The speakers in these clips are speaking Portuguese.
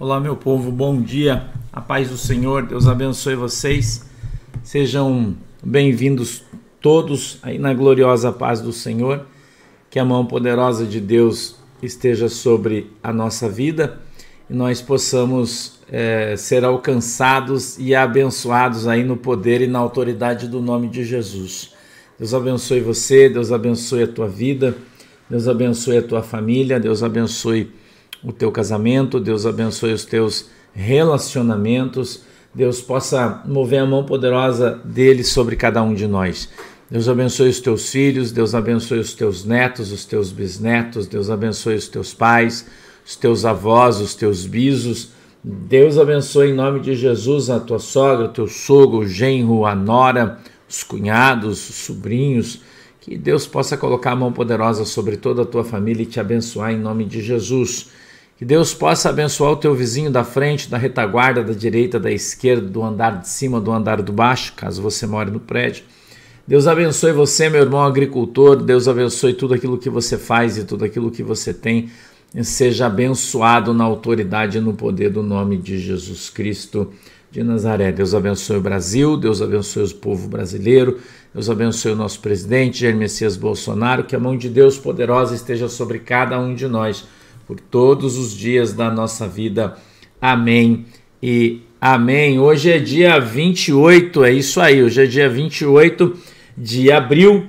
Olá, meu povo, bom dia. A paz do Senhor, Deus abençoe vocês. Sejam bem-vindos todos aí na gloriosa paz do Senhor. Que a mão poderosa de Deus esteja sobre a nossa vida e nós possamos é, ser alcançados e abençoados aí no poder e na autoridade do nome de Jesus. Deus abençoe você, Deus abençoe a tua vida, Deus abençoe a tua família, Deus abençoe o teu casamento, Deus abençoe os teus relacionamentos, Deus possa mover a mão poderosa dele sobre cada um de nós. Deus abençoe os teus filhos, Deus abençoe os teus netos, os teus bisnetos, Deus abençoe os teus pais, os teus avós, os teus bisos. Deus abençoe em nome de Jesus a tua sogra, o teu sogro, o genro, a nora, os cunhados, os sobrinhos. Que Deus possa colocar a mão poderosa sobre toda a tua família e te abençoar em nome de Jesus. Que Deus possa abençoar o teu vizinho da frente, da retaguarda, da direita, da esquerda, do andar de cima, do andar do baixo, caso você more no prédio. Deus abençoe você, meu irmão agricultor. Deus abençoe tudo aquilo que você faz e tudo aquilo que você tem. Seja abençoado na autoridade e no poder do nome de Jesus Cristo de Nazaré. Deus abençoe o Brasil, Deus abençoe o povo brasileiro, Deus abençoe o nosso presidente, Jair Messias Bolsonaro. Que a mão de Deus poderosa esteja sobre cada um de nós por todos os dias da nossa vida. Amém e amém. Hoje é dia 28, é isso aí, hoje é dia 28 de abril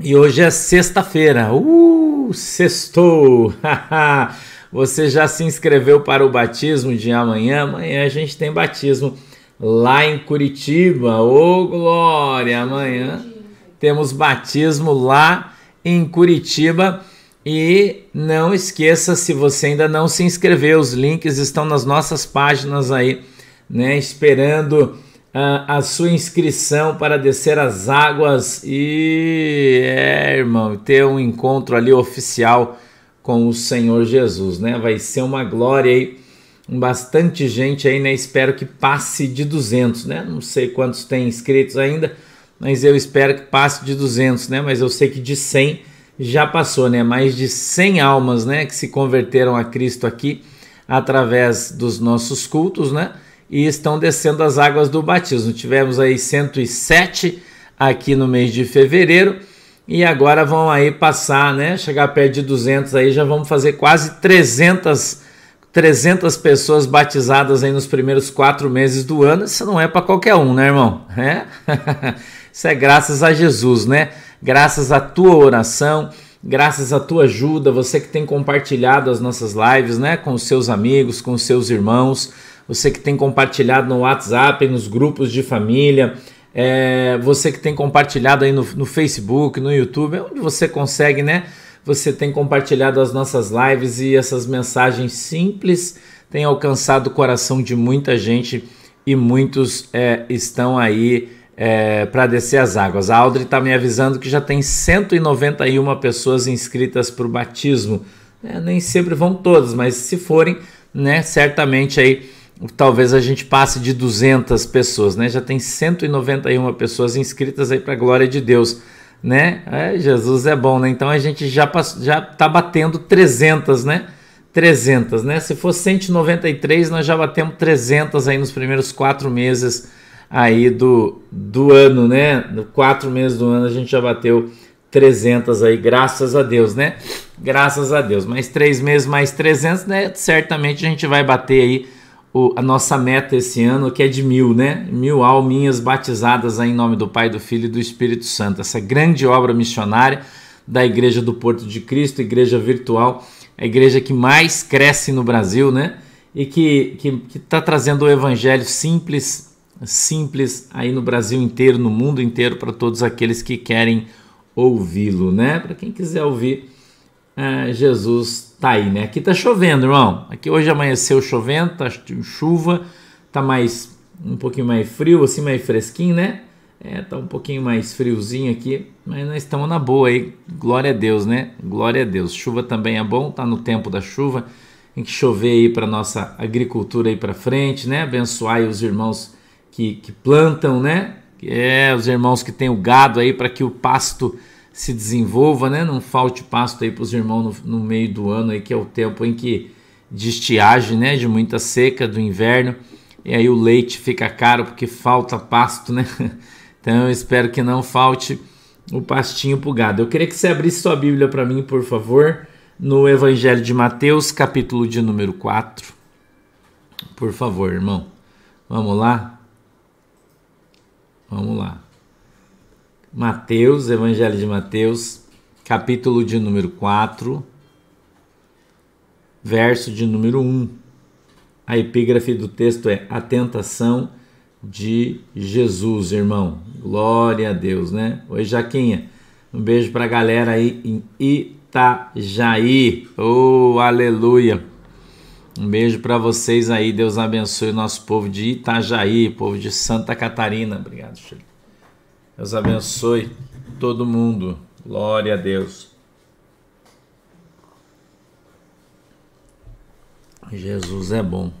e hoje é sexta-feira. Uh, sextou! Você já se inscreveu para o batismo de amanhã? Amanhã a gente tem batismo lá em Curitiba. Ô, oh, glória! Amanhã temos batismo lá em Curitiba. E não esqueça, se você ainda não se inscreveu, os links estão nas nossas páginas aí, né? Esperando uh, a sua inscrição para descer as águas e, é, irmão, ter um encontro ali oficial com o Senhor Jesus, né? Vai ser uma glória aí, bastante gente aí, né? Espero que passe de 200, né? Não sei quantos tem inscritos ainda, mas eu espero que passe de 200, né? Mas eu sei que de 100 já passou, né? Mais de 100 almas, né, que se converteram a Cristo aqui através dos nossos cultos, né? E estão descendo as águas do batismo. Tivemos aí 107 aqui no mês de fevereiro e agora vão aí passar, né? Chegar perto de 200 aí, já vamos fazer quase 300 300 pessoas batizadas aí nos primeiros quatro meses do ano. Isso não é para qualquer um, né, irmão? É? Isso é graças a Jesus, né? Graças à tua oração, graças à tua ajuda, você que tem compartilhado as nossas lives, né, com os seus amigos, com os seus irmãos, você que tem compartilhado no WhatsApp, nos grupos de família, é, você que tem compartilhado aí no, no Facebook, no YouTube, é onde você consegue, né? Você tem compartilhado as nossas lives e essas mensagens simples têm alcançado o coração de muita gente e muitos é, estão aí é, para descer as águas. A Audrey está me avisando que já tem 191 pessoas inscritas para o batismo. É, nem sempre vão todas, mas se forem, né, certamente aí talvez a gente passe de 200 pessoas, né? Já tem 191 pessoas inscritas aí para a glória de Deus, né? É, Jesus é bom, né? Então a gente já já tá batendo 300, né? 300, né? Se for 193, nós já batemos 300 aí nos primeiros quatro meses aí do, do ano, né? No quatro meses do ano a gente já bateu 300 aí, graças a Deus, né? Graças a Deus. Mais três meses, mais 300, né? Certamente a gente vai bater aí o, a nossa meta esse ano, que é de mil, né? Mil alminhas batizadas aí em nome do Pai, do Filho e do Espírito Santo. Essa grande obra missionária da Igreja do Porto de Cristo, igreja virtual, a igreja que mais cresce no Brasil, né? E que está que, que tá trazendo o evangelho simples, simples aí no Brasil inteiro, no mundo inteiro, para todos aqueles que querem ouvi-lo, né? Para quem quiser ouvir, é, Jesus tá aí, né? Aqui tá chovendo, irmão. Aqui hoje amanheceu chovendo, tá chuva, tá mais um pouquinho mais frio, assim mais fresquinho, né? É, tá um pouquinho mais friozinho aqui, mas nós estamos na boa aí. Glória a Deus, né? Glória a Deus. Chuva também é bom, tá no tempo da chuva. Tem que chover aí para nossa agricultura aí para frente, né? Abençoar aí os irmãos que, que plantam, né? É, os irmãos que têm o gado aí para que o pasto se desenvolva, né? Não falte pasto aí para os irmãos no, no, meio do ano aí, que é o tempo em que de estiagem, né? De muita seca do inverno. E aí o leite fica caro porque falta pasto, né? Então eu espero que não falte o pastinho pro gado. Eu queria que você abrisse sua Bíblia para mim, por favor, no Evangelho de Mateus, capítulo de número 4. Por favor, irmão. Vamos lá? Vamos lá. Mateus, Evangelho de Mateus, capítulo de número 4, verso de número 1. A epígrafe do texto é A Tentação de Jesus, irmão. Glória a Deus, né? Oi, Jaquinha. Um beijo pra galera aí em Itajaí. Oh, aleluia. Um beijo para vocês aí. Deus abençoe o nosso povo de Itajaí, povo de Santa Catarina. Obrigado, Chico. Deus abençoe todo mundo. Glória a Deus. Jesus é bom.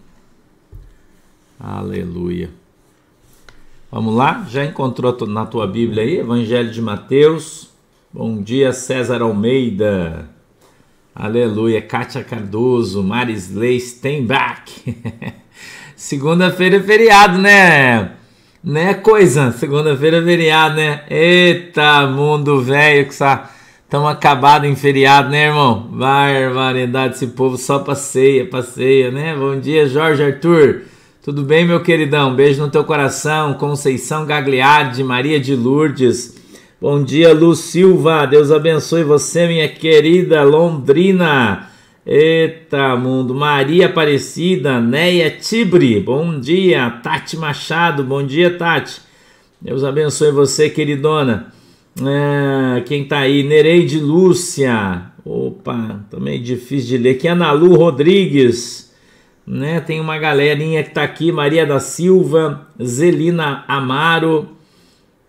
Aleluia. Vamos lá? Já encontrou na tua Bíblia aí? Evangelho de Mateus. Bom dia, César Almeida. Aleluia. Kátia Cardoso, Marisley Steinbach. Segunda-feira é feriado, né? Né, coisa? Segunda-feira é feriado, né? Eita, mundo velho que está Estamos acabados em feriado, né, irmão? Barbaridade, esse povo só passeia, passeia, né? Bom dia, Jorge Arthur. Tudo bem, meu queridão? Beijo no teu coração. Conceição Gagliardi, Maria de Lourdes. Bom dia, Lu Silva. Deus abençoe você, minha querida Londrina. Eita, mundo. Maria Aparecida, Neia Tibre. Bom dia, Tati Machado. Bom dia, Tati. Deus abençoe você, queridona. É, quem tá aí? Nereide Lúcia. Opa, também difícil de ler. Aqui Ana Lu Rodrigues. Né? Tem uma galerinha que tá aqui. Maria da Silva, Zelina Amaro.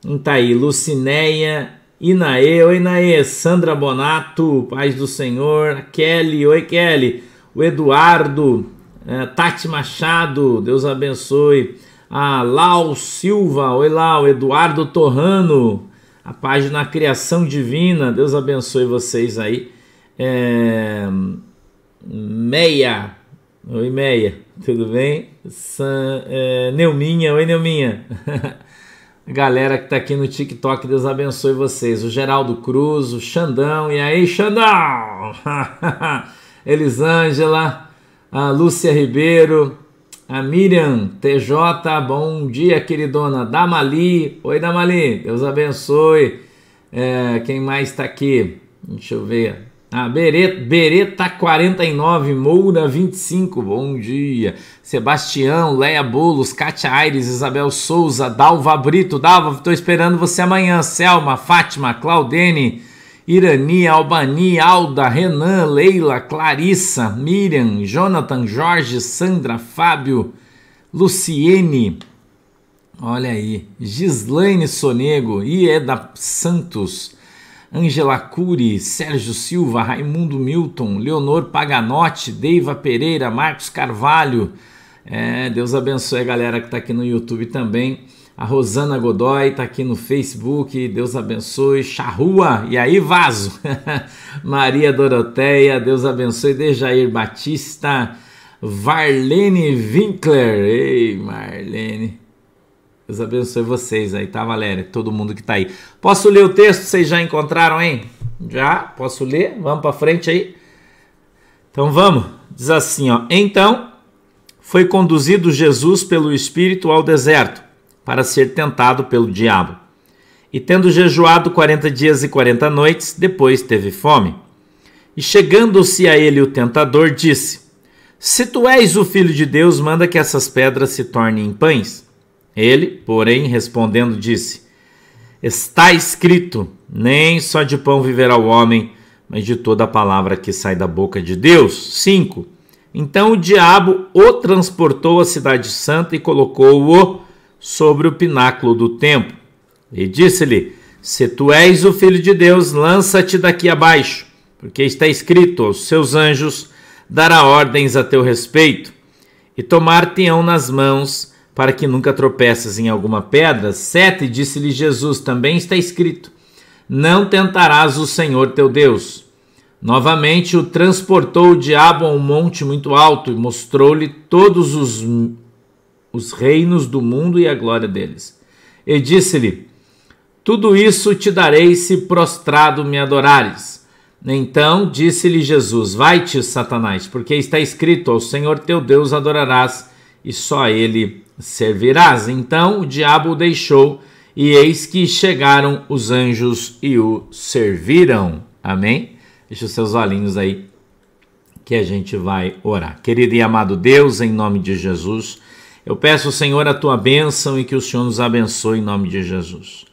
Quem tá aí? Lucinéia, Inaê. Oi, Inaê. Sandra Bonato, paz do Senhor. Kelly. Oi, Kelly. O Eduardo. É, Tati Machado. Deus abençoe. A Lau Silva. Oi, Lau. Eduardo Torrano a página Criação Divina. Deus abençoe vocês aí. É... Meia. Oi, Meia. Tudo bem? San... É... Neuminha. Oi, Neuminha. Galera que tá aqui no TikTok, Deus abençoe vocês. O Geraldo Cruz, o Xandão. E aí, Xandão? Elisângela, a Lúcia Ribeiro, a Miriam TJ, bom dia, queridona. Damali, oi Damali, Deus abençoe. É, quem mais está aqui? Deixa eu ver. Ah, Bereta, Bereta 49, Moura 25, bom dia. Sebastião, Leia Bolos, Kátia Aires, Isabel Souza, Dalva Brito, Dalva, estou esperando você amanhã. Selma, Fátima, Claudene, Irani, Albani, Alda, Renan, Leila, Clarissa, Miriam, Jonathan, Jorge, Sandra, Fábio, Luciene, olha aí, Gislaine Sonego, Ieda Santos, Angela Cury, Sérgio Silva, Raimundo Milton, Leonor Paganotti, Deiva Pereira, Marcos Carvalho, é, Deus abençoe a galera que está aqui no YouTube também. A Rosana Godoy está aqui no Facebook, Deus abençoe. Charrua, e aí vaso. Maria Doroteia, Deus abençoe. Dejair Batista, Varlene Winkler. Ei, Marlene. Deus abençoe vocês aí, tá, Valéria? Todo mundo que tá aí. Posso ler o texto? Vocês já encontraram, hein? Já? Posso ler? Vamos para frente aí. Então vamos. Diz assim, ó. Então foi conduzido Jesus pelo Espírito ao deserto para ser tentado pelo diabo. E tendo jejuado quarenta dias e quarenta noites, depois teve fome. E chegando-se a ele o tentador, disse: Se tu és o filho de Deus, manda que essas pedras se tornem em pães. Ele, porém, respondendo, disse: Está escrito: Nem só de pão viverá o homem, mas de toda a palavra que sai da boca de Deus. 5. Então o diabo o transportou à cidade santa e colocou-o sobre o pináculo do templo. E disse-lhe: Se tu és o filho de Deus, lança-te daqui abaixo, porque está escrito: aos seus anjos dará ordens a teu respeito, e tomar-te-ão nas mãos, para que nunca tropeças em alguma pedra. Sete, disse-lhe Jesus: Também está escrito: Não tentarás o Senhor teu Deus. Novamente o transportou o diabo a um monte muito alto e mostrou-lhe todos os, os reinos do mundo e a glória deles. E disse-lhe: Tudo isso te darei se prostrado me adorares. Então disse-lhe Jesus: Vai-te, Satanás, porque está escrito: Ao Senhor teu Deus adorarás e só ele servirás. Então o diabo o deixou, e eis que chegaram os anjos e o serviram. Amém? Deixa os seus olhinhos aí que a gente vai orar. Querido e amado Deus, em nome de Jesus, eu peço, Senhor, a tua bênção e que o Senhor nos abençoe em nome de Jesus.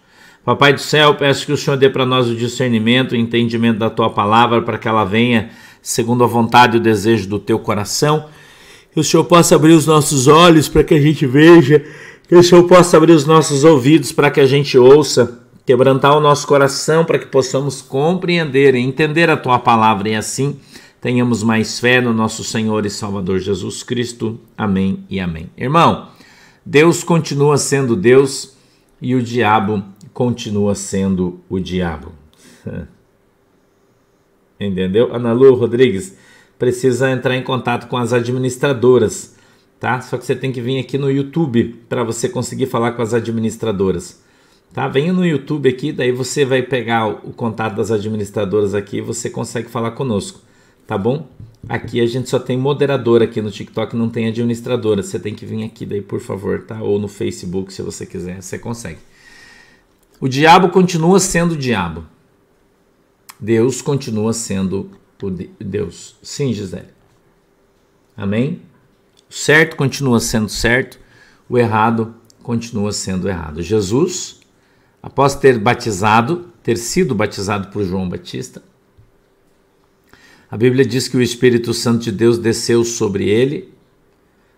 Papai do céu, peço que o Senhor dê para nós o discernimento, o entendimento da tua palavra, para que ela venha segundo a vontade e o desejo do teu coração. Que o Senhor possa abrir os nossos olhos para que a gente veja, que o Senhor possa abrir os nossos ouvidos para que a gente ouça quebrantar o nosso coração para que possamos compreender e entender a tua palavra e assim tenhamos mais fé no nosso Senhor e Salvador Jesus Cristo. Amém e amém. Irmão, Deus continua sendo Deus e o diabo continua sendo o diabo. Entendeu? Ana Lu Rodrigues precisa entrar em contato com as administradoras, tá? Só que você tem que vir aqui no YouTube para você conseguir falar com as administradoras. Tá? Venha no YouTube aqui, daí você vai pegar o contato das administradoras aqui e você consegue falar conosco, tá bom? Aqui a gente só tem moderadora aqui no TikTok, não tem administradora. Você tem que vir aqui daí, por favor, tá? Ou no Facebook, se você quiser, você consegue. O diabo continua sendo o diabo. Deus continua sendo o Deus. Sim, Gisele. Amém? O certo continua sendo certo, o errado continua sendo errado. Jesus após ter batizado, ter sido batizado por João Batista, a Bíblia diz que o Espírito Santo de Deus desceu sobre ele.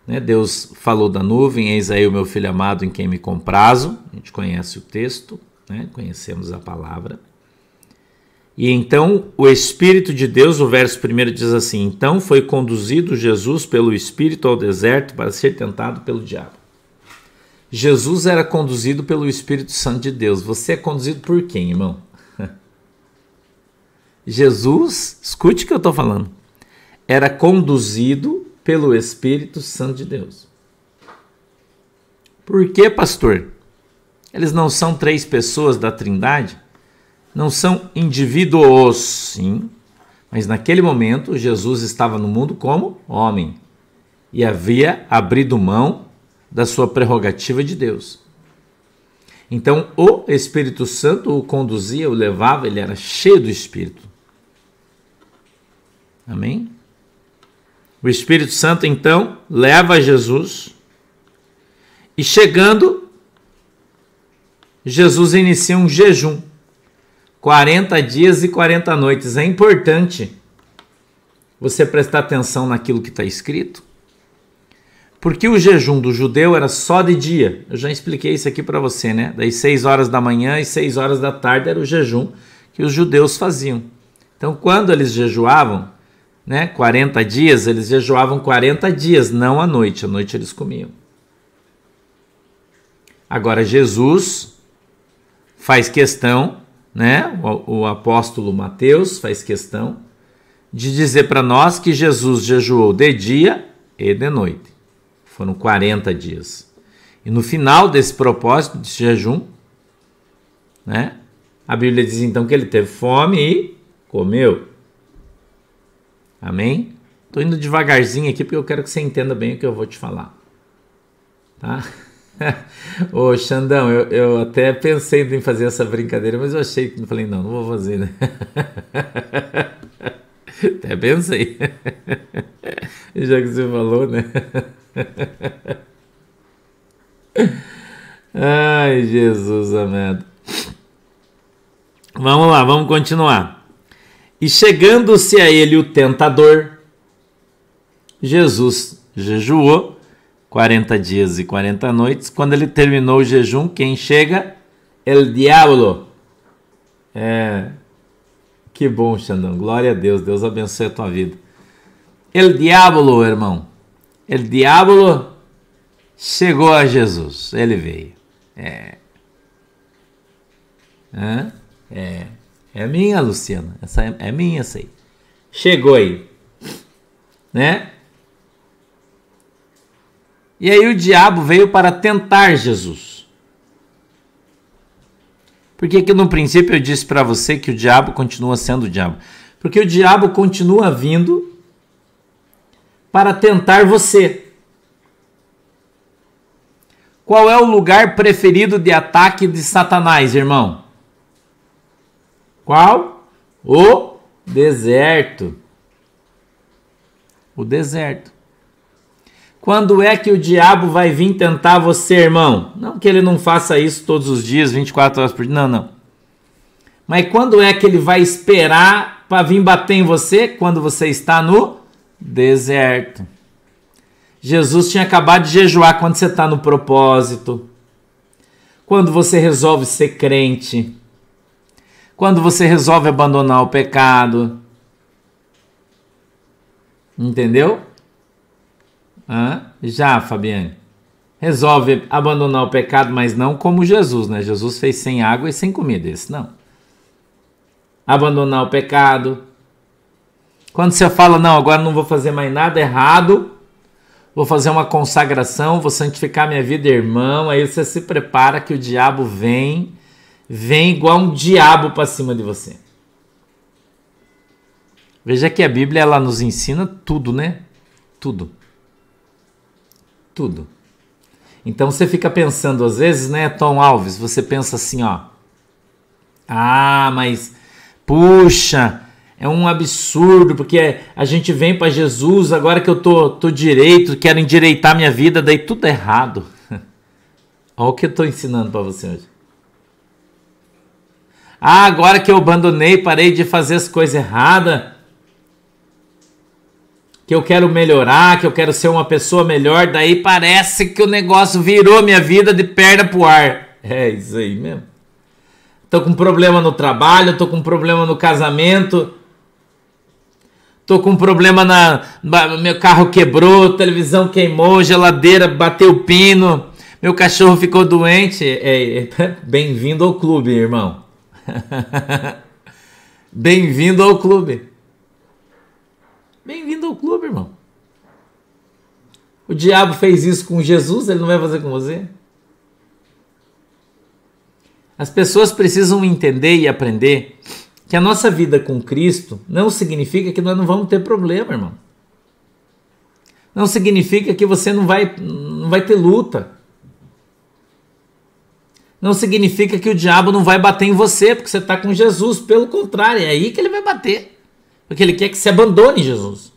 Né? Deus falou da nuvem, eis aí o meu filho amado em quem me comprazo. A gente conhece o texto, né? conhecemos a palavra. E então o Espírito de Deus, o verso primeiro diz assim: Então foi conduzido Jesus pelo Espírito ao deserto para ser tentado pelo diabo. Jesus era conduzido pelo Espírito Santo de Deus. Você é conduzido por quem, irmão? Jesus, escute o que eu estou falando, era conduzido pelo Espírito Santo de Deus. Por que, pastor? Eles não são três pessoas da Trindade? Não são indivíduos, sim. Mas naquele momento, Jesus estava no mundo como homem e havia abrido mão da sua prerrogativa de Deus. Então, o Espírito Santo o conduzia, o levava, ele era cheio do Espírito. Amém? O Espírito Santo, então, leva Jesus e chegando, Jesus inicia um jejum. 40 dias e 40 noites. É importante você prestar atenção naquilo que está escrito, porque o jejum do judeu era só de dia. Eu já expliquei isso aqui para você, né? Das 6 horas da manhã e 6 horas da tarde era o jejum que os judeus faziam. Então, quando eles jejuavam, né, 40 dias, eles jejuavam 40 dias, não à noite. À noite eles comiam. Agora, Jesus faz questão, né? O, o apóstolo Mateus faz questão de dizer para nós que Jesus jejuou de dia e de noite. Foram 40 dias. E no final desse propósito de jejum, né? A Bíblia diz então que ele teve fome e comeu. Amém? Estou indo devagarzinho aqui porque eu quero que você entenda bem o que eu vou te falar. Tá? Ô Xandão, eu, eu até pensei em fazer essa brincadeira, mas eu achei que. Falei, não, não vou fazer, né? Até pensei. Já que você falou, né? Ai, Jesus amado. Vamos lá, vamos continuar. E chegando-se a ele o tentador, Jesus jejuou 40 dias e 40 noites. Quando ele terminou o jejum, quem chega? El diablo. É. Que bom, Xandão. Glória a Deus. Deus abençoe a tua vida. El diablo, irmão. El diablo chegou a Jesus. Ele veio. É. É. É, é minha, Luciana. Essa é, é minha, aí. chegou aí, né? E aí o diabo veio para tentar Jesus. Por que, que no princípio eu disse para você que o diabo continua sendo o diabo? Porque o diabo continua vindo para tentar você. Qual é o lugar preferido de ataque de Satanás, irmão? Qual? O deserto. O deserto. Quando é que o diabo vai vir tentar você, irmão? Não que ele não faça isso todos os dias, 24 horas por dia. Não, não. Mas quando é que ele vai esperar para vir bater em você? Quando você está no deserto. Jesus tinha acabado de jejuar quando você está no propósito. Quando você resolve ser crente. Quando você resolve abandonar o pecado. Entendeu? Hã? Já, Fabiane. Resolve abandonar o pecado, mas não como Jesus, né? Jesus fez sem água e sem comida, esse não. Abandonar o pecado. Quando você fala, não, agora não vou fazer mais nada errado, vou fazer uma consagração, vou santificar minha vida, irmão, aí você se prepara que o diabo vem, vem igual um diabo para cima de você. Veja que a Bíblia ela nos ensina tudo, né? Tudo tudo. Então você fica pensando, às vezes, né, Tom Alves, você pensa assim, ó. Ah, mas puxa, é um absurdo, porque a gente vem para Jesus, agora que eu tô, tô direito, quero endireitar minha vida, daí tudo é errado. Olha o que eu tô ensinando para você hoje. Ah, agora que eu abandonei, parei de fazer as coisas erradas, que eu quero melhorar, que eu quero ser uma pessoa melhor, daí parece que o negócio virou minha vida de perna pro ar. É isso aí mesmo. Tô com problema no trabalho, tô com problema no casamento, tô com problema na. Meu carro quebrou, televisão queimou, geladeira bateu pino, meu cachorro ficou doente. É, é, Bem-vindo ao clube, irmão. Bem-vindo ao clube. Bem-vindo ao clube, irmão. O diabo fez isso com Jesus, ele não vai fazer com você? As pessoas precisam entender e aprender que a nossa vida com Cristo não significa que nós não vamos ter problema, irmão. Não significa que você não vai, não vai ter luta. Não significa que o diabo não vai bater em você porque você está com Jesus. Pelo contrário, é aí que ele vai bater. Porque ele quer que você abandone Jesus.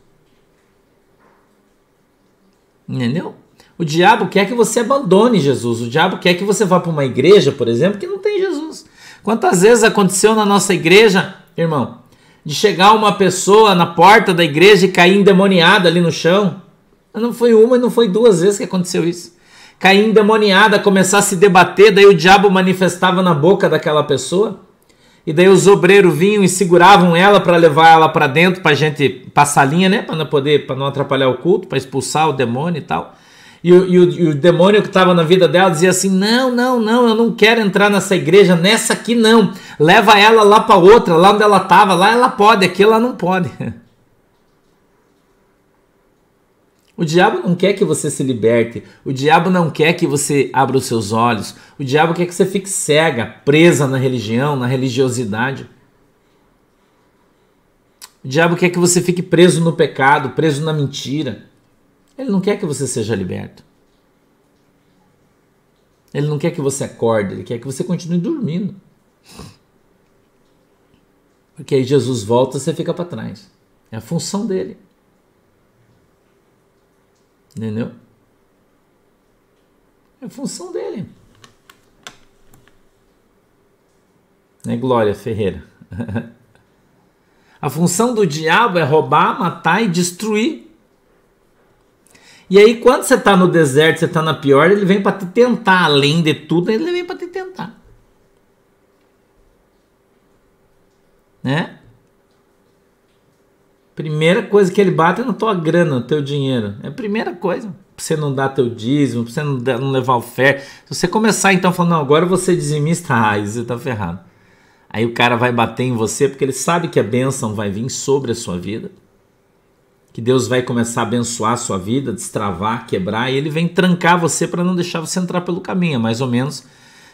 Entendeu? O diabo quer que você abandone Jesus. O diabo quer que você vá para uma igreja, por exemplo, que não tem Jesus. Quantas vezes aconteceu na nossa igreja, irmão, de chegar uma pessoa na porta da igreja e cair endemoniada ali no chão? Não foi uma e não foi duas vezes que aconteceu isso. Cair endemoniada, começar a se debater, daí o diabo manifestava na boca daquela pessoa. E daí os obreiros vinham e seguravam ela para levar ela para dentro para gente passar linha, né, para não poder, para não atrapalhar o culto, para expulsar o demônio e tal. E o, e o, e o demônio que estava na vida dela dizia assim: Não, não, não, eu não quero entrar nessa igreja, nessa aqui não. Leva ela lá para outra, lá onde ela estava, lá ela pode, aqui ela não pode. O diabo não quer que você se liberte. O diabo não quer que você abra os seus olhos. O diabo quer que você fique cega, presa na religião, na religiosidade. O diabo quer que você fique preso no pecado, preso na mentira. Ele não quer que você seja liberto. Ele não quer que você acorde, ele quer que você continue dormindo. Porque aí Jesus volta e você fica para trás. É a função dele. Entendeu? É função dele. Né, Glória Ferreira? A função do diabo é roubar, matar e destruir. E aí, quando você está no deserto, você está na pior, ele vem para te tentar. Além de tudo, ele vem para te tentar. Né? Primeira coisa que ele bate é na tua grana, no teu dinheiro. É a primeira coisa. Pra você não dar teu dízimo, pra você não, não levar o fé. Se você começar então falando, não, agora você dizimista, ah, você tá ferrado. Aí o cara vai bater em você porque ele sabe que a bênção vai vir sobre a sua vida. Que Deus vai começar a abençoar a sua vida, destravar, quebrar, e ele vem trancar você para não deixar você entrar pelo caminho. É mais ou menos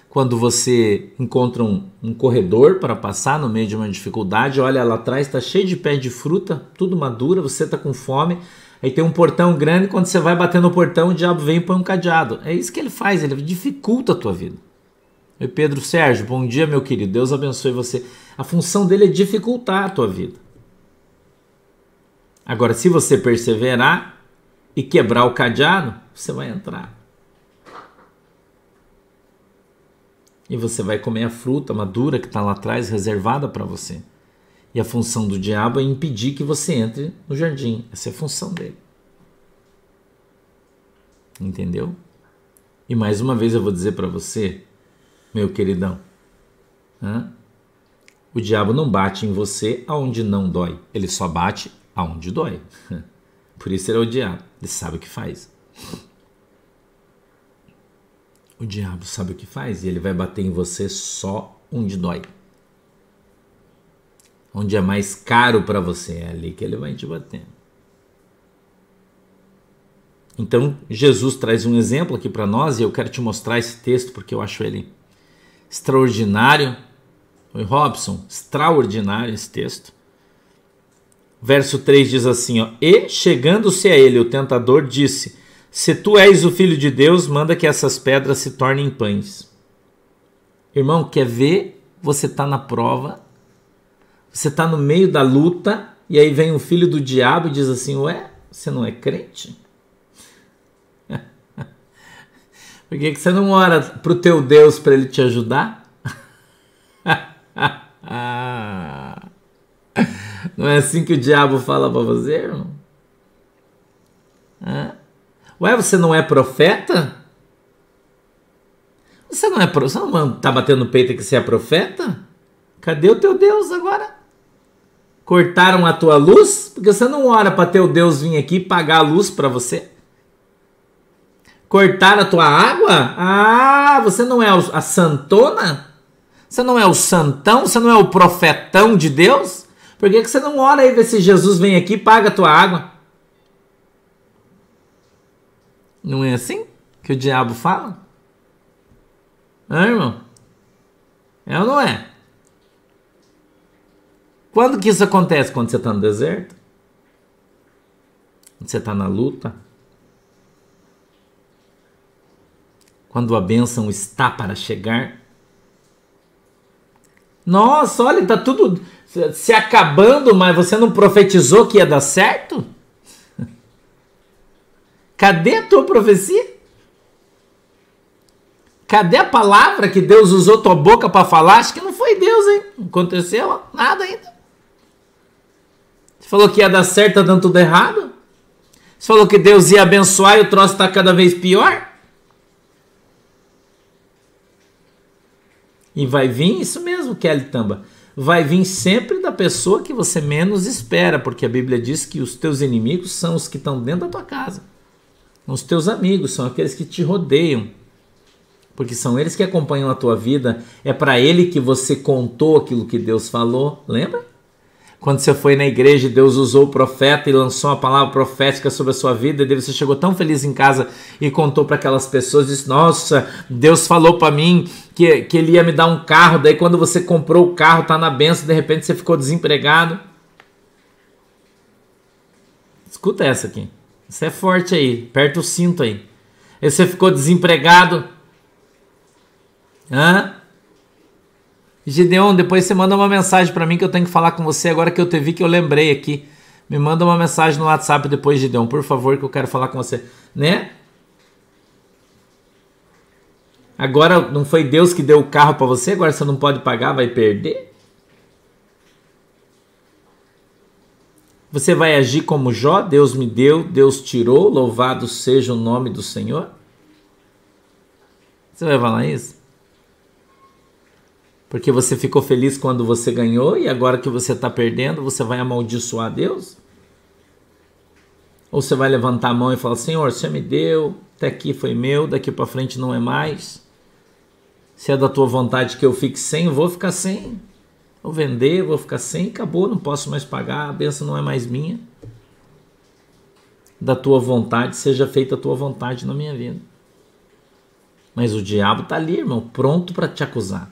quando você encontra um, um corredor para passar no meio de uma dificuldade, olha lá atrás, está cheio de pé de fruta, tudo madura, você está com fome, aí tem um portão grande, quando você vai bater no portão, o diabo vem e põe um cadeado. É isso que ele faz, ele dificulta a tua vida. Oi, Pedro Sérgio, bom dia, meu querido, Deus abençoe você. A função dele é dificultar a tua vida. Agora, se você perseverar e quebrar o cadeado, você vai entrar. E você vai comer a fruta madura que está lá atrás, reservada para você. E a função do diabo é impedir que você entre no jardim. Essa é a função dele. Entendeu? E mais uma vez eu vou dizer para você, meu queridão, hein? o diabo não bate em você aonde não dói, ele só bate aonde dói. Por isso ele é o diabo, ele sabe o que faz o diabo sabe o que faz e ele vai bater em você só onde dói. Onde é mais caro para você, é ali que ele vai te bater. Então, Jesus traz um exemplo aqui para nós e eu quero te mostrar esse texto porque eu acho ele extraordinário. Oi, Robson, extraordinário esse texto. Verso 3 diz assim: ó, E chegando-se a ele, o tentador disse: se tu és o filho de Deus, manda que essas pedras se tornem pães. Irmão, quer ver? Você está na prova, você está no meio da luta, e aí vem o filho do diabo e diz assim: Ué, você não é crente? Por que, que você não ora para o teu Deus para ele te ajudar? não é assim que o diabo fala para você, irmão? Hã? Ué, você não é profeta? Você não é você não tá batendo no peito que você é profeta? Cadê o teu Deus agora? Cortaram a tua luz? Porque você não ora para teu Deus vir aqui pagar a luz para você? Cortaram a tua água? Ah, você não é a santona? Você não é o santão? Você não é o profetão de Deus? Por que, que você não ora aí ver se Jesus vem aqui e paga a tua água? Não é assim que o diabo fala? Hã, irmão? É ou não é? Quando que isso acontece? Quando você está no deserto? Quando você está na luta? Quando a bênção está para chegar? Nossa, olha, está tudo se acabando, mas você não profetizou que ia dar certo? Cadê a tua profecia? Cadê a palavra que Deus usou tua boca para falar? Acho que não foi Deus, hein? Não aconteceu nada ainda. Você falou que ia dar certo, tá dando tudo errado? Você falou que Deus ia abençoar e o troço está cada vez pior? E vai vir isso mesmo, Kelly Tamba. Vai vir sempre da pessoa que você menos espera, porque a Bíblia diz que os teus inimigos são os que estão dentro da tua casa os teus amigos, são aqueles que te rodeiam. Porque são eles que acompanham a tua vida. É para ele que você contou aquilo que Deus falou. Lembra? Quando você foi na igreja e Deus usou o profeta e lançou uma palavra profética sobre a sua vida, e você chegou tão feliz em casa e contou para aquelas pessoas, disse: Nossa, Deus falou para mim que, que Ele ia me dar um carro. Daí, quando você comprou o carro, tá na benção, de repente você ficou desempregado. Escuta essa aqui. Você é forte aí, aperta o cinto aí. E você ficou desempregado. Hã? Gideon, depois você manda uma mensagem para mim que eu tenho que falar com você agora que eu te vi que eu lembrei aqui. Me manda uma mensagem no WhatsApp depois, Gideon, por favor, que eu quero falar com você. Né? Agora não foi Deus que deu o carro para você, agora você não pode pagar, vai perder? Você vai agir como Jó? Deus me deu, Deus tirou, louvado seja o nome do Senhor? Você vai falar isso? Porque você ficou feliz quando você ganhou e agora que você está perdendo, você vai amaldiçoar Deus? Ou você vai levantar a mão e falar: Senhor, você me deu, até aqui foi meu, daqui para frente não é mais. Se é da tua vontade que eu fique sem, eu vou ficar sem. Vou vender, vou ficar sem, acabou, não posso mais pagar, a benção não é mais minha. Da tua vontade, seja feita a tua vontade na minha vida. Mas o diabo está ali, irmão, pronto para te acusar.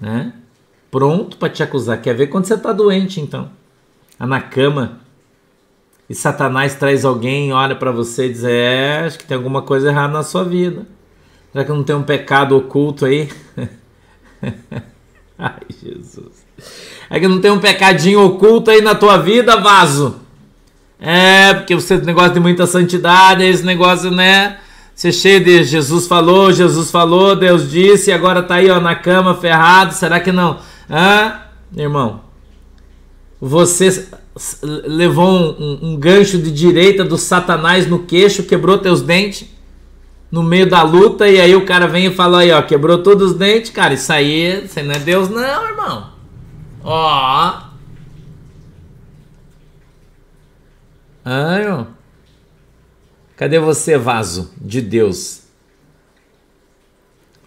Né? Pronto para te acusar. Quer ver quando você está doente, então? Tá na cama. E Satanás traz alguém, olha para você e diz: É, acho que tem alguma coisa errada na sua vida. Será que não tem um pecado oculto aí? Ai, Jesus. É que não tem um pecadinho oculto aí na tua vida, vaso? É, porque você negócio de muita santidade, esse negócio, né? Você cheio de Jesus falou, Jesus falou, Deus disse, e agora tá aí ó, na cama ferrado, será que não? Hã? Irmão, você levou um, um, um, gancho de direita do satanás no queixo, quebrou teus dentes no meio da luta, e aí o cara vem e fala aí, ó, quebrou todos os dentes, cara, isso aí, você não é Deus não, irmão. Ó. Ai, ó. Cadê você, vaso de Deus?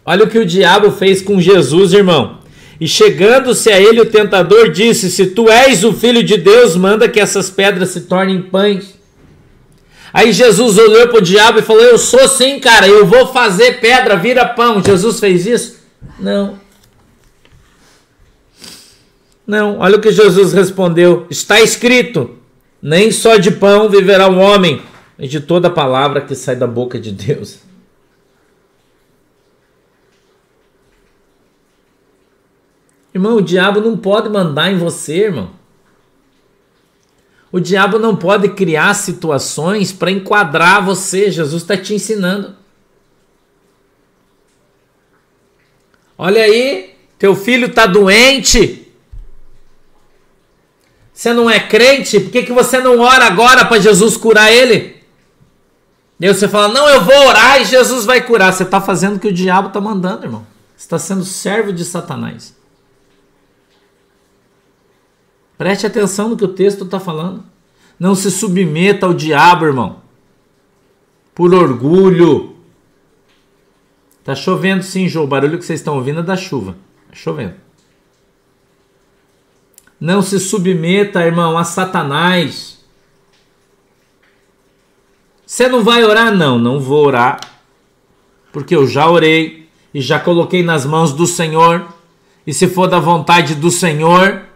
Olha o que o diabo fez com Jesus, irmão. E chegando-se a ele, o tentador disse: Se tu és o filho de Deus, manda que essas pedras se tornem pães. Aí Jesus olhou para o diabo e falou: Eu sou sim, cara, eu vou fazer pedra, vira pão. Jesus fez isso? Não. Não, olha o que Jesus respondeu: Está escrito: Nem só de pão viverá o homem, mas de toda palavra que sai da boca de Deus. Irmão, o diabo não pode mandar em você, irmão. O diabo não pode criar situações para enquadrar você. Jesus está te ensinando. Olha aí, teu filho está doente. Você não é crente? Por que, que você não ora agora para Jesus curar ele? Aí você fala, não, eu vou orar e Jesus vai curar. Você está fazendo o que o diabo está mandando, irmão. Você está sendo servo de Satanás. Preste atenção no que o texto está falando. Não se submeta ao diabo, irmão. Por orgulho. Tá chovendo sim, João. O barulho que vocês estão ouvindo é da chuva. Tá chovendo. Não se submeta, irmão, a Satanás. Você não vai orar? Não, não vou orar. Porque eu já orei e já coloquei nas mãos do Senhor. E se for da vontade do Senhor,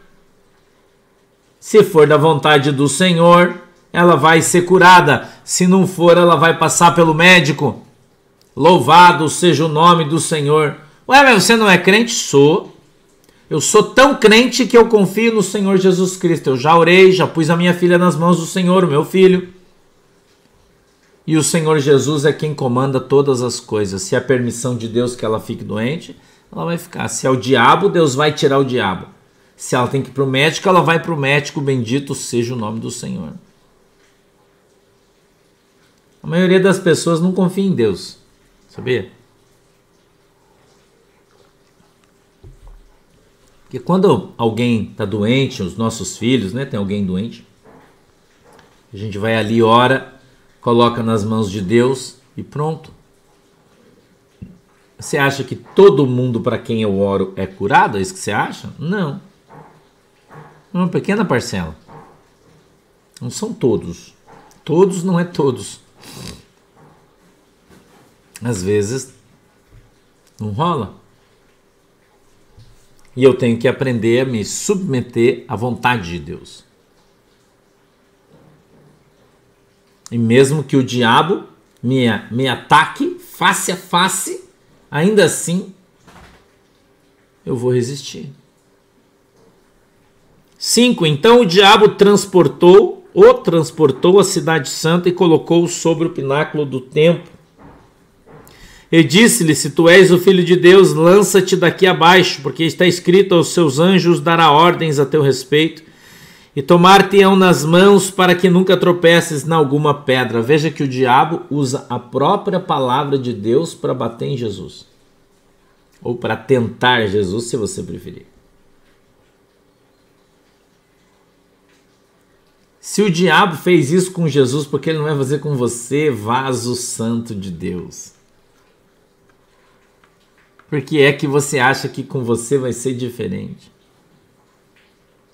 se for da vontade do Senhor, ela vai ser curada. Se não for, ela vai passar pelo médico. Louvado seja o nome do Senhor. Ué, mas você não é crente? Sou. Eu sou tão crente que eu confio no Senhor Jesus Cristo. Eu já orei, já pus a minha filha nas mãos do Senhor, o meu filho. E o Senhor Jesus é quem comanda todas as coisas. Se é a permissão de Deus que ela fique doente, ela vai ficar. Se é o diabo, Deus vai tirar o diabo. Se ela tem que ir para o médico, ela vai para o médico, bendito seja o nome do Senhor. A maioria das pessoas não confia em Deus, sabia? Porque quando alguém está doente, os nossos filhos, né, tem alguém doente, a gente vai ali, ora, coloca nas mãos de Deus e pronto. Você acha que todo mundo para quem eu oro é curado? É isso que você acha? Não. Uma pequena parcela. Não são todos. Todos não é todos. Às vezes não rola. E eu tenho que aprender a me submeter à vontade de Deus. E mesmo que o diabo me, me ataque face a face, ainda assim eu vou resistir. 5. Então o diabo transportou, o transportou a cidade santa e colocou-o sobre o pináculo do templo. E disse-lhe: Se tu és o filho de Deus, lança-te daqui abaixo, porque está escrito: aos seus anjos dará ordens a teu respeito, e tomar-te-ão nas mãos para que nunca tropeces na alguma pedra. Veja que o diabo usa a própria palavra de Deus para bater em Jesus, ou para tentar Jesus, se você preferir. Se o diabo fez isso com Jesus, por que ele não vai fazer com você, vaso santo de Deus? Por que é que você acha que com você vai ser diferente?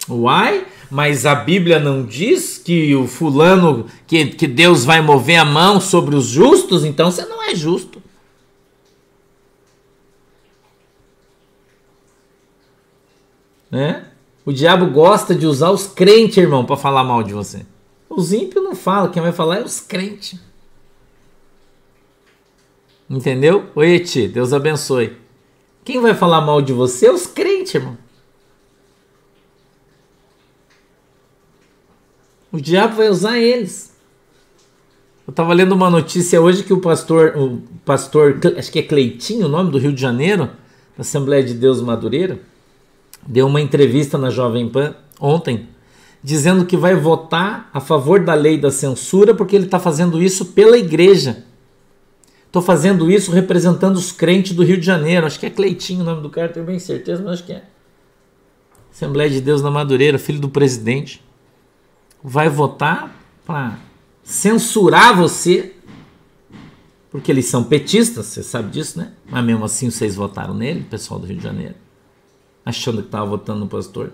Uai, mas a Bíblia não diz que o fulano, que, que Deus vai mover a mão sobre os justos, então você não é justo. Né? O diabo gosta de usar os crentes, irmão, para falar mal de você. Os ímpios não falam, quem vai falar é os crentes. Entendeu? Oi, Eti, Deus abençoe. Quem vai falar mal de você é os crentes, irmão. O diabo vai usar eles. Eu estava lendo uma notícia hoje que o pastor, o pastor, acho que é Cleitinho, o nome do Rio de Janeiro, da Assembleia de Deus Madureira, deu uma entrevista na Jovem Pan ontem, dizendo que vai votar a favor da lei da censura porque ele está fazendo isso pela igreja. Estou fazendo isso representando os crentes do Rio de Janeiro. Acho que é Cleitinho o nome do cara, tenho bem certeza, mas acho que é. Assembleia de Deus na Madureira, filho do presidente. Vai votar para censurar você, porque eles são petistas, você sabe disso, né? Mas mesmo assim vocês votaram nele, pessoal do Rio de Janeiro achando que estava votando no pastor.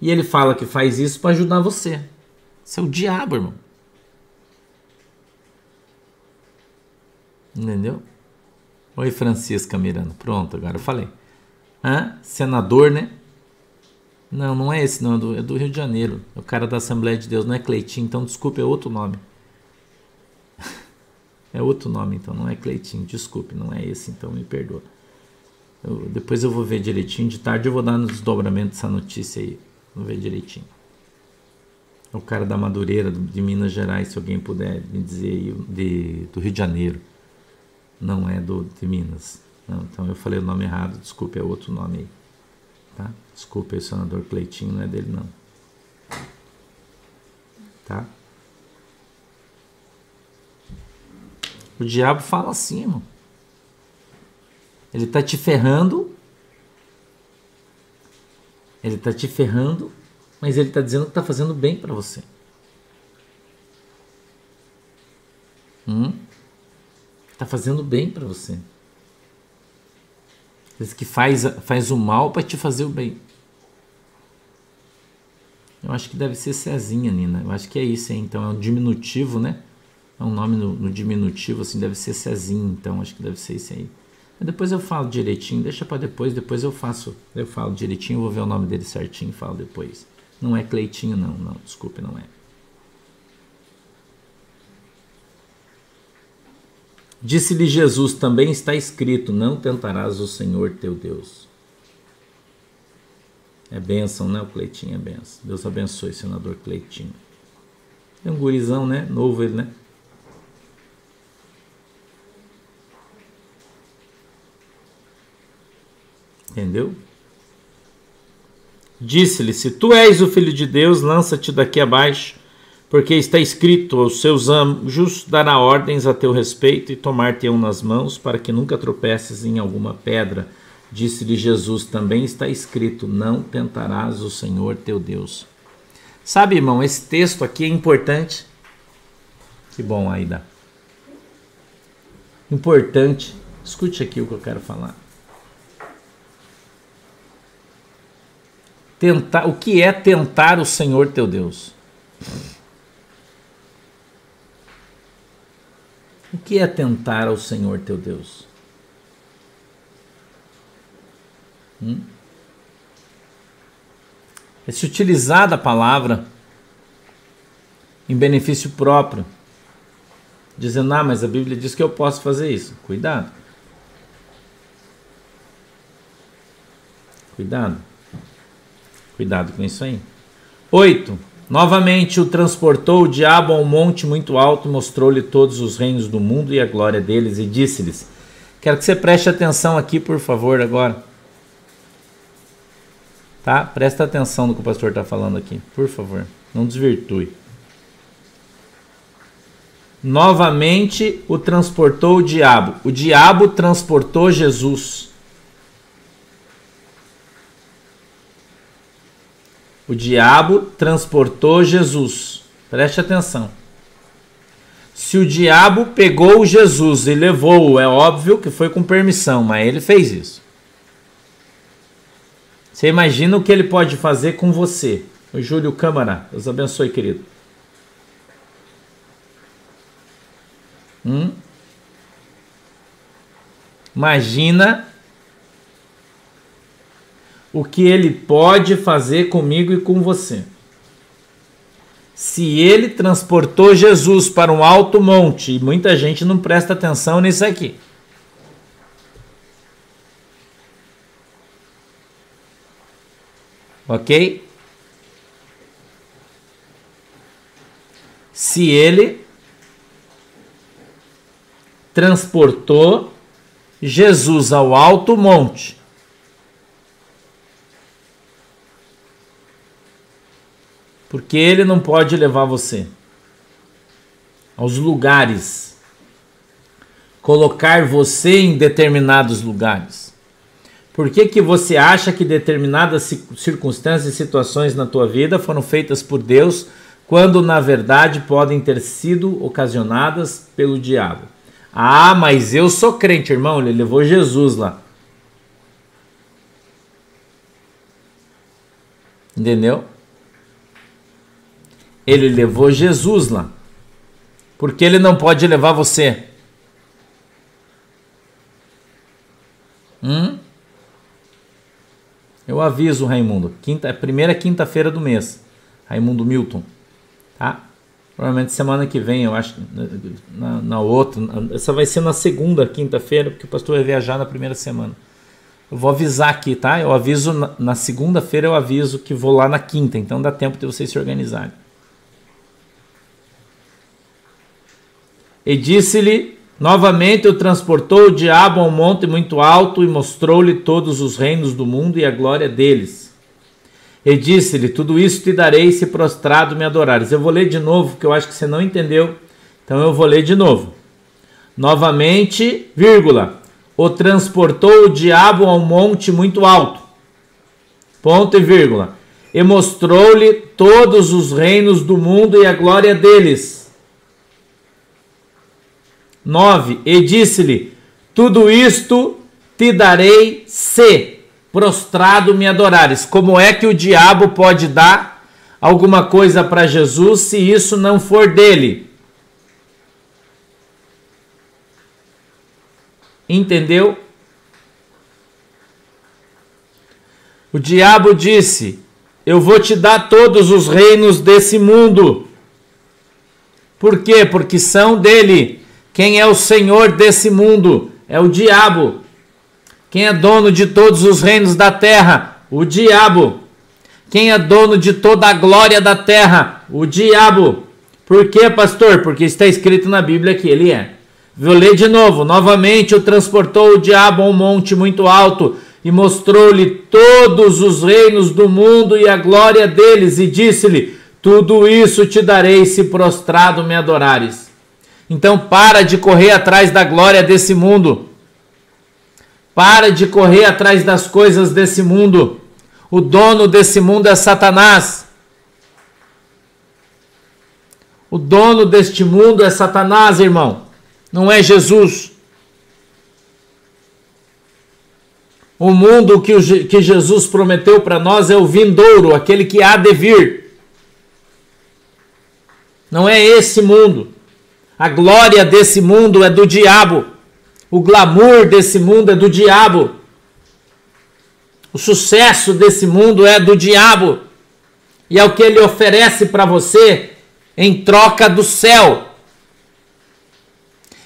E ele fala que faz isso para ajudar você. Isso é o diabo, irmão. Entendeu? Oi, Francisca Miranda. Pronto, agora eu falei. Hã? Senador, né? Não, não é esse, não. É do, é do Rio de Janeiro. É o cara da Assembleia de Deus, não é Cleitinho. Então, desculpe, é outro nome. é outro nome, então, não é Cleitinho. Desculpe, não é esse, então me perdoa. Eu, depois eu vou ver direitinho. De tarde eu vou dar no desdobramento dessa notícia aí. Vou ver direitinho. É o cara da Madureira, de Minas Gerais, se alguém puder me dizer aí, de, do Rio de Janeiro. Não é do, de Minas. Não, então eu falei o nome errado, desculpe, é outro nome aí. Tá? Desculpe aí, senador Cleitinho, não é dele não. Tá? O diabo fala assim, irmão. Ele está te ferrando. Ele está te ferrando, mas ele está dizendo que está fazendo bem para você. Hum? Está fazendo bem para você. Diz que faz, faz o mal para te fazer o bem. Eu acho que deve ser Cezinha, Nina. Eu acho que é isso, hein? Então é um diminutivo, né? É um nome no, no diminutivo, assim, deve ser Cezinha. Então acho que deve ser isso aí. Depois eu falo direitinho, deixa para depois, depois eu faço, eu falo direitinho, vou ver o nome dele certinho e falo depois. Não é Cleitinho não, não, desculpe, não é. Disse-lhe Jesus: Também está escrito: Não tentarás o Senhor teu Deus. É bênção, né? O Cleitinho é bênção. Deus abençoe, senador Cleitinho. É um gurizão, né? Novo ele, né? Entendeu? Disse-lhe: Se tu és o filho de Deus, lança-te daqui abaixo, porque está escrito: Aos seus anjos dará ordens a teu respeito e tomar-te-ão nas mãos, para que nunca tropeces em alguma pedra. Disse-lhe Jesus: Também está escrito: Não tentarás o Senhor teu Deus. Sabe, irmão, esse texto aqui é importante. Que bom, Aida. Importante. Escute aqui o que eu quero falar. Tentar, o que é tentar o Senhor teu Deus? O que é tentar ao Senhor teu Deus? Hum? É se utilizar da palavra em benefício próprio, dizendo, ah, mas a Bíblia diz que eu posso fazer isso. Cuidado. Cuidado. Cuidado com isso aí. 8. Novamente o transportou o diabo a um monte muito alto, mostrou-lhe todos os reinos do mundo e a glória deles, e disse-lhes: Quero que você preste atenção aqui, por favor, agora. Tá? Presta atenção no que o pastor está falando aqui, por favor. Não desvirtue. Novamente o transportou o diabo. O diabo transportou Jesus. O diabo transportou Jesus. Preste atenção. se o diabo pegou Jesus e levou-o, é óbvio que foi com permissão, mas ele fez isso. Você imagina o que ele pode fazer com você. O Júlio Câmara, Deus abençoe, querido. Hum? Imagina o que ele pode fazer comigo e com você. Se ele transportou Jesus para um alto monte, e muita gente não presta atenção nisso aqui. Ok? Se ele transportou Jesus ao alto monte, porque ele não pode levar você aos lugares, colocar você em determinados lugares. Por que, que você acha que determinadas circunstâncias e situações na tua vida foram feitas por Deus, quando na verdade podem ter sido ocasionadas pelo diabo? Ah, mas eu sou crente, irmão. Ele levou Jesus lá. Entendeu? Ele levou Jesus lá. Porque ele não pode levar você. Hum? Eu aviso, Raimundo. Quinta, é primeira quinta-feira do mês. Raimundo Milton. Tá? Provavelmente semana que vem, eu acho, na, na outra. Essa vai ser na segunda quinta-feira, porque o pastor vai viajar na primeira semana. Eu vou avisar aqui, tá? Eu aviso na, na segunda-feira, eu aviso que vou lá na quinta, então dá tempo de vocês se organizarem. E disse-lhe novamente: o transportou o diabo a um monte muito alto e mostrou-lhe todos os reinos do mundo e a glória deles e disse-lhe: Tudo isso te darei se prostrado me adorares. Eu vou ler de novo, porque eu acho que você não entendeu. Então eu vou ler de novo. Novamente, vírgula. O transportou o diabo a um monte muito alto. Ponto e vírgula. E mostrou-lhe todos os reinos do mundo e a glória deles. 9. E disse-lhe: Tudo isto te darei se prostrado me adorares. Como é que o diabo pode dar alguma coisa para Jesus se isso não for dele? Entendeu? O diabo disse: Eu vou te dar todos os reinos desse mundo. Por quê? Porque são dele. Quem é o senhor desse mundo? É o diabo. Quem é dono de todos os reinos da terra? O diabo. Quem é dono de toda a glória da terra? O diabo. Por quê, pastor? Porque está escrito na Bíblia que ele é. Vou ler de novo. Novamente o transportou o diabo a um monte muito alto e mostrou-lhe todos os reinos do mundo e a glória deles, e disse-lhe: Tudo isso te darei se prostrado me adorares. Então para de correr atrás da glória desse mundo. Para de correr atrás das coisas desse mundo. O dono desse mundo é Satanás. O dono deste mundo é Satanás, irmão. Não é Jesus. O mundo que, o, que Jesus prometeu para nós é o vindouro, aquele que há de vir. Não é esse mundo. A glória desse mundo é do diabo. O glamour desse mundo é do diabo. O sucesso desse mundo é do diabo. E é o que ele oferece para você em troca do céu.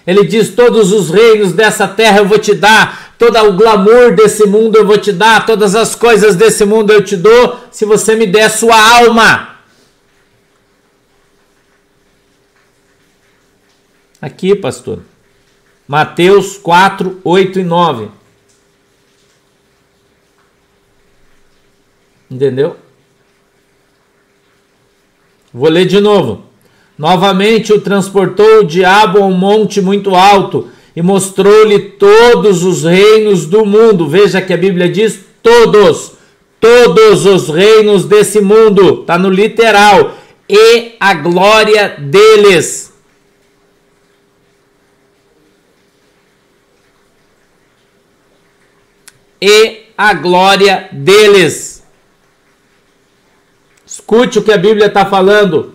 Ele diz: Todos os reinos dessa terra eu vou te dar, todo o glamour desse mundo eu vou te dar, todas as coisas desse mundo eu te dou, se você me der sua alma. Aqui, pastor. Mateus 4, 8 e 9. Entendeu? Vou ler de novo. Novamente o transportou o diabo a um monte muito alto e mostrou-lhe todos os reinos do mundo. Veja que a Bíblia diz todos, todos os reinos desse mundo, está no literal, e a glória deles. E a glória deles. Escute o que a Bíblia está falando.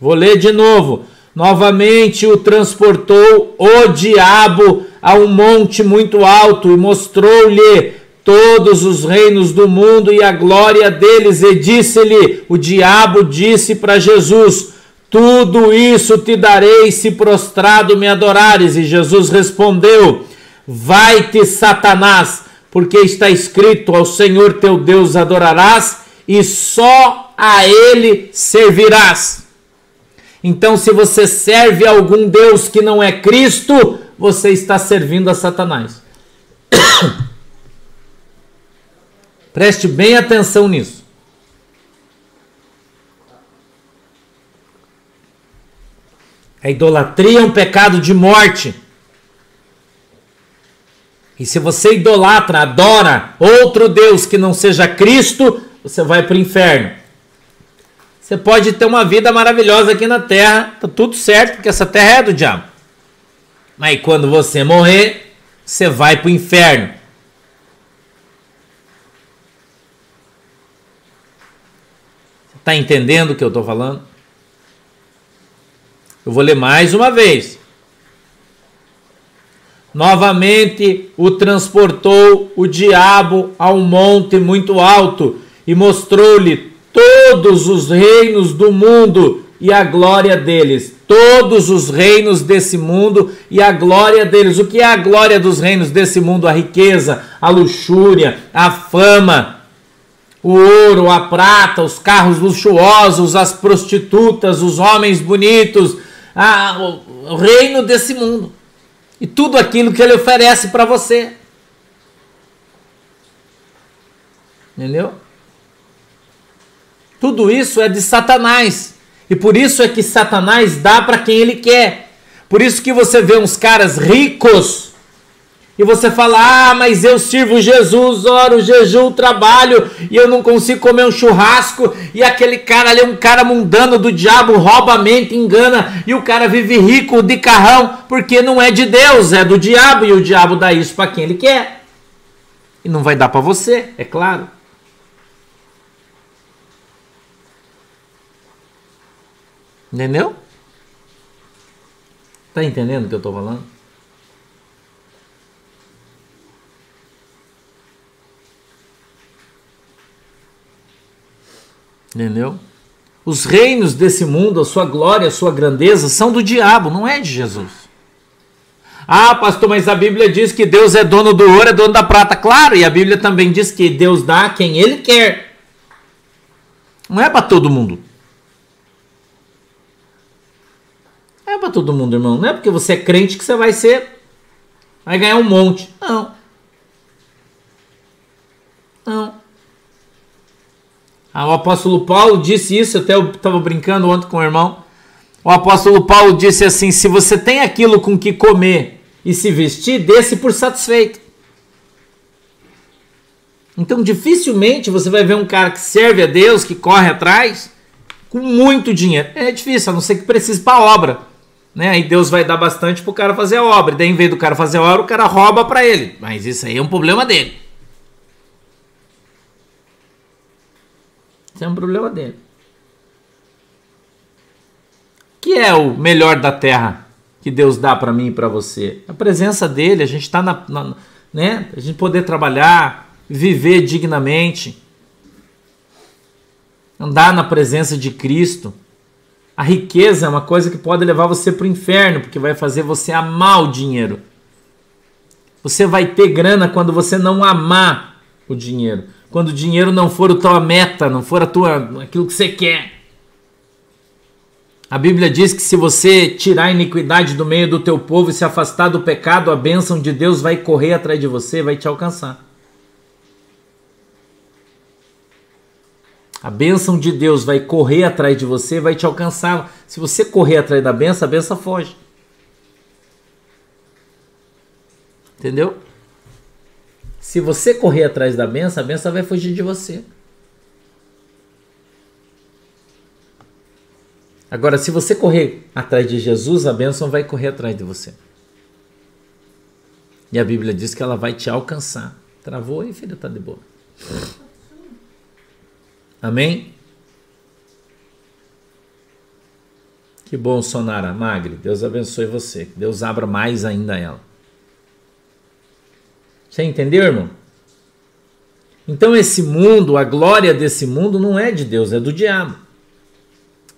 Vou ler de novo. Novamente o transportou o diabo a um monte muito alto e mostrou-lhe todos os reinos do mundo e a glória deles, e disse-lhe: O diabo disse para Jesus: Tudo isso te darei se prostrado me adorares. E Jesus respondeu: Vai-te, Satanás, porque está escrito: Ao Senhor teu Deus adorarás e só a ele servirás. Então, se você serve a algum Deus que não é Cristo, você está servindo a Satanás. Preste bem atenção nisso. A idolatria é um pecado de morte. E se você idolatra, adora outro Deus que não seja Cristo, você vai para o inferno. Você pode ter uma vida maravilhosa aqui na terra, tá tudo certo, porque essa terra é do diabo. Mas quando você morrer, você vai para o inferno. Está entendendo o que eu estou falando? Eu vou ler mais uma vez. Novamente o transportou o diabo a um monte muito alto e mostrou-lhe todos os reinos do mundo e a glória deles. Todos os reinos desse mundo e a glória deles. O que é a glória dos reinos desse mundo? A riqueza, a luxúria, a fama, o ouro, a prata, os carros luxuosos, as prostitutas, os homens bonitos, a, o, o reino desse mundo. E tudo aquilo que ele oferece para você. Entendeu? Tudo isso é de Satanás. E por isso é que Satanás dá para quem ele quer. Por isso que você vê uns caras ricos e você fala: Ah, mas eu sirvo Jesus, oro, jejum, trabalho e eu não consigo comer um churrasco. E aquele cara ali é um cara mundano do diabo, rouba a mente, engana. E o cara vive rico de carrão porque não é de Deus, é do diabo. E o diabo dá isso para quem ele quer. E não vai dar para você, é claro. Entendeu? Tá entendendo o que eu tô falando? Entendeu? Os reinos desse mundo, a sua glória, a sua grandeza são do diabo, não é de Jesus. Ah, pastor, mas a Bíblia diz que Deus é dono do ouro, é dono da prata. Claro, e a Bíblia também diz que Deus dá a quem Ele quer. Não é para todo mundo. Não é para todo mundo, irmão. Não é porque você é crente que você vai ser. Vai ganhar um monte. Não. Não. Ah, o apóstolo Paulo disse isso, até eu estava brincando ontem com o irmão. O apóstolo Paulo disse assim: se você tem aquilo com que comer e se vestir, dê-se por satisfeito. Então, dificilmente você vai ver um cara que serve a Deus, que corre atrás, com muito dinheiro. É difícil, a não ser que precise para obra. Né? Aí Deus vai dar bastante para o cara fazer a obra. E daí, em vez do cara fazer a obra, o cara rouba para ele. Mas isso aí é um problema dele. Isso é um problema dele. Que é o melhor da terra que Deus dá para mim e para você? A presença dele, a gente está na, na, né? A gente poder trabalhar, viver dignamente, andar na presença de Cristo. A riqueza é uma coisa que pode levar você para o inferno, porque vai fazer você amar o dinheiro. Você vai ter grana quando você não amar o dinheiro quando o dinheiro não for a tua meta, não for a tua, aquilo que você quer. A Bíblia diz que se você tirar a iniquidade do meio do teu povo e se afastar do pecado, a bênção de Deus vai correr atrás de você, vai te alcançar. A bênção de Deus vai correr atrás de você, vai te alcançar. Se você correr atrás da bênção, a bênção foge. Entendeu? Se você correr atrás da benção, a benção vai fugir de você. Agora, se você correr atrás de Jesus, a bênção vai correr atrás de você. E a Bíblia diz que ela vai te alcançar. Travou aí, filha? Tá de boa. Amém? Que bom, Sonara Magre. Deus abençoe você. Deus abra mais ainda ela. Você entendeu, irmão? Então esse mundo, a glória desse mundo não é de Deus, é do diabo.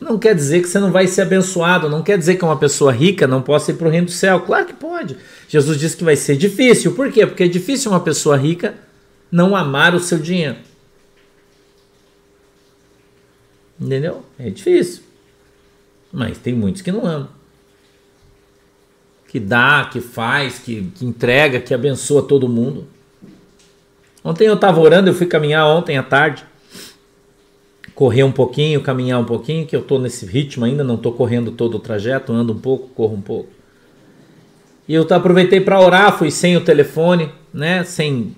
Não quer dizer que você não vai ser abençoado, não quer dizer que uma pessoa rica não possa ir para o reino do céu. Claro que pode. Jesus disse que vai ser difícil. Por quê? Porque é difícil uma pessoa rica não amar o seu dinheiro. Entendeu? É difícil. Mas tem muitos que não amam. Que dá, que faz, que, que entrega, que abençoa todo mundo. Ontem eu estava orando, eu fui caminhar ontem à tarde. Correr um pouquinho, caminhar um pouquinho, que eu estou nesse ritmo ainda, não estou correndo todo o trajeto, ando um pouco, corro um pouco. E eu aproveitei para orar, fui sem o telefone, né? Sem.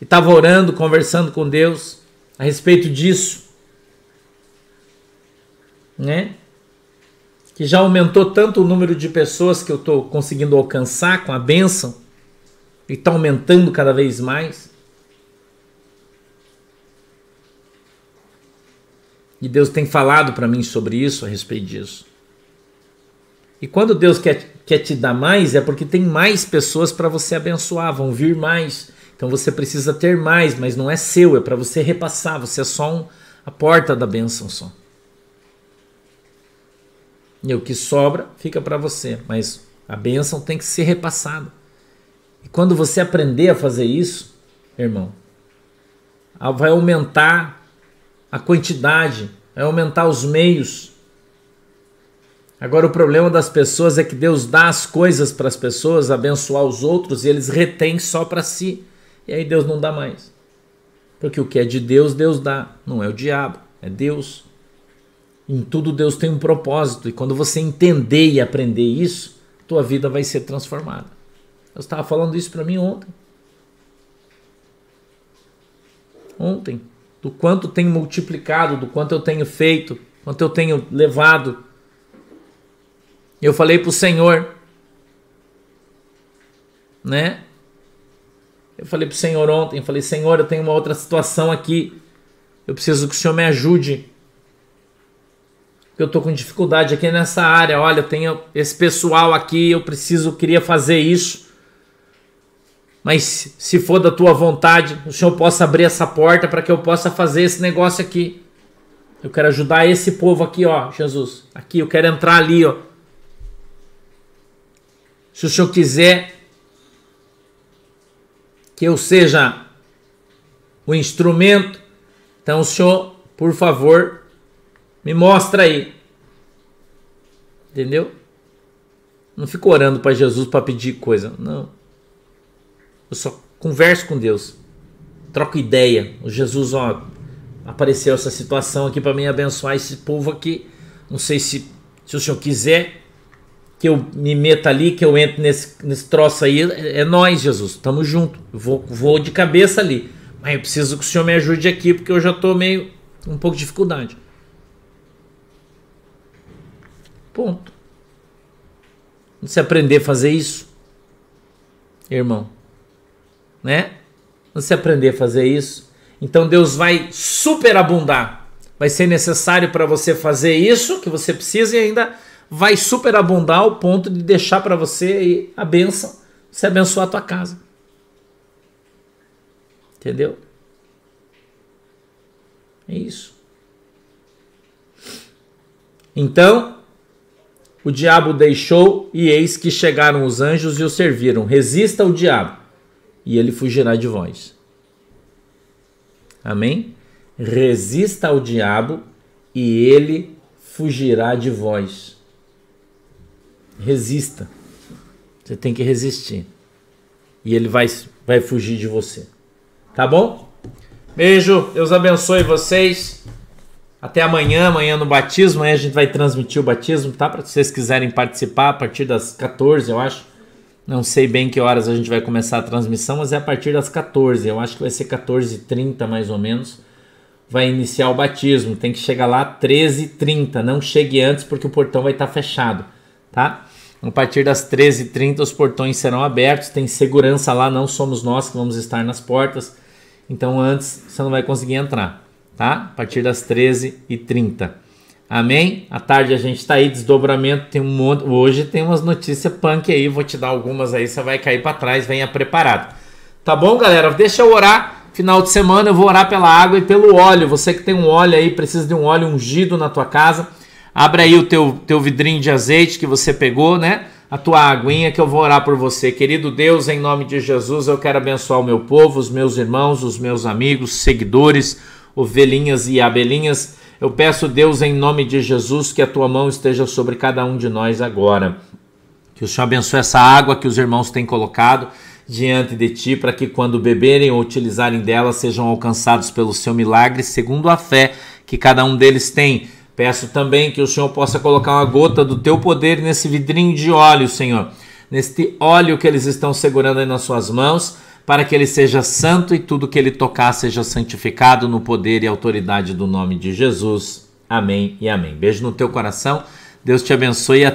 E estava orando, conversando com Deus a respeito disso né? Que já aumentou tanto o número de pessoas que eu estou conseguindo alcançar com a bênção e está aumentando cada vez mais. E Deus tem falado para mim sobre isso, a respeito disso. E quando Deus quer, quer te dar mais, é porque tem mais pessoas para você abençoar, vão vir mais. Então você precisa ter mais, mas não é seu, é para você repassar. Você é só um, a porta da bênção só. E o que sobra fica para você, mas a bênção tem que ser repassada. E quando você aprender a fazer isso, irmão, vai aumentar a quantidade, vai aumentar os meios. Agora o problema das pessoas é que Deus dá as coisas para as pessoas, abençoar os outros e eles retêm só para si. E aí Deus não dá mais. Porque o que é de Deus, Deus dá, não é o diabo, é Deus. Em tudo Deus tem um propósito e quando você entender e aprender isso, tua vida vai ser transformada. Eu estava falando isso para mim ontem. Ontem, do quanto tenho multiplicado, do quanto eu tenho feito, quanto eu tenho levado. Eu falei para o Senhor, né? Eu falei para o Senhor ontem, falei, Senhor, eu tenho uma outra situação aqui. Eu preciso que o Senhor me ajude eu tô com dificuldade aqui nessa área. Olha, eu tenho esse pessoal aqui, eu preciso, queria fazer isso. Mas se for da tua vontade, o Senhor possa abrir essa porta para que eu possa fazer esse negócio aqui. Eu quero ajudar esse povo aqui, ó, Jesus. Aqui, eu quero entrar ali, ó. Se o Senhor quiser que eu seja o instrumento, então o Senhor, por favor, me mostra aí. Entendeu? Não fico orando para Jesus para pedir coisa. Não. Eu só converso com Deus. Troco ideia. O Jesus, ó, apareceu essa situação aqui para mim abençoar esse povo aqui. Não sei se, se o senhor quiser que eu me meta ali, que eu entre nesse, nesse troço aí. É, é nós, Jesus. Tamo junto. Vou, vou de cabeça ali. Mas eu preciso que o senhor me ajude aqui, porque eu já tô meio. um pouco de dificuldade. Ponto. Você aprender a fazer isso, irmão, né? Você aprender a fazer isso, então Deus vai superabundar. Vai ser necessário para você fazer isso que você precisa e ainda vai superabundar ao ponto de deixar para você a benção, você abençoar a tua casa. Entendeu? É isso. Então, o diabo deixou, e eis que chegaram os anjos e o serviram. Resista ao diabo, e ele fugirá de vós. Amém? Resista ao diabo, e ele fugirá de vós. Resista. Você tem que resistir. E ele vai, vai fugir de você. Tá bom? Beijo, Deus abençoe vocês. Até amanhã, amanhã no batismo, aí a gente vai transmitir o batismo, tá? Para vocês quiserem participar a partir das 14, eu acho. Não sei bem que horas a gente vai começar a transmissão, mas é a partir das 14. Eu acho que vai ser 14h30 mais ou menos. Vai iniciar o batismo. Tem que chegar lá 13h30. Não chegue antes porque o portão vai estar fechado, tá? A partir das 13h30 os portões serão abertos, tem segurança lá, não somos nós que vamos estar nas portas. Então antes você não vai conseguir entrar, tá? A partir das 13h30. Amém? À tarde a gente tá aí, desdobramento, tem um monte. Hoje tem umas notícias punk aí, vou te dar algumas aí, você vai cair para trás, venha preparado. Tá bom, galera? Deixa eu orar. Final de semana eu vou orar pela água e pelo óleo. Você que tem um óleo aí, precisa de um óleo ungido na tua casa, abra aí o teu, teu vidrinho de azeite que você pegou, né? A tua aguinha que eu vou orar por você. Querido Deus, em nome de Jesus, eu quero abençoar o meu povo, os meus irmãos, os meus amigos, seguidores, ovelhinhas e abelhinhas eu peço, Deus, em nome de Jesus, que a tua mão esteja sobre cada um de nós agora. Que o Senhor abençoe essa água que os irmãos têm colocado diante de ti, para que quando beberem ou utilizarem dela sejam alcançados pelo seu milagre, segundo a fé que cada um deles tem. Peço também que o Senhor possa colocar uma gota do teu poder nesse vidrinho de óleo, Senhor. Neste óleo que eles estão segurando aí nas suas mãos para que ele seja santo e tudo que ele tocar seja santificado no poder e autoridade do nome de Jesus. Amém e amém. Beijo no teu coração. Deus te abençoe.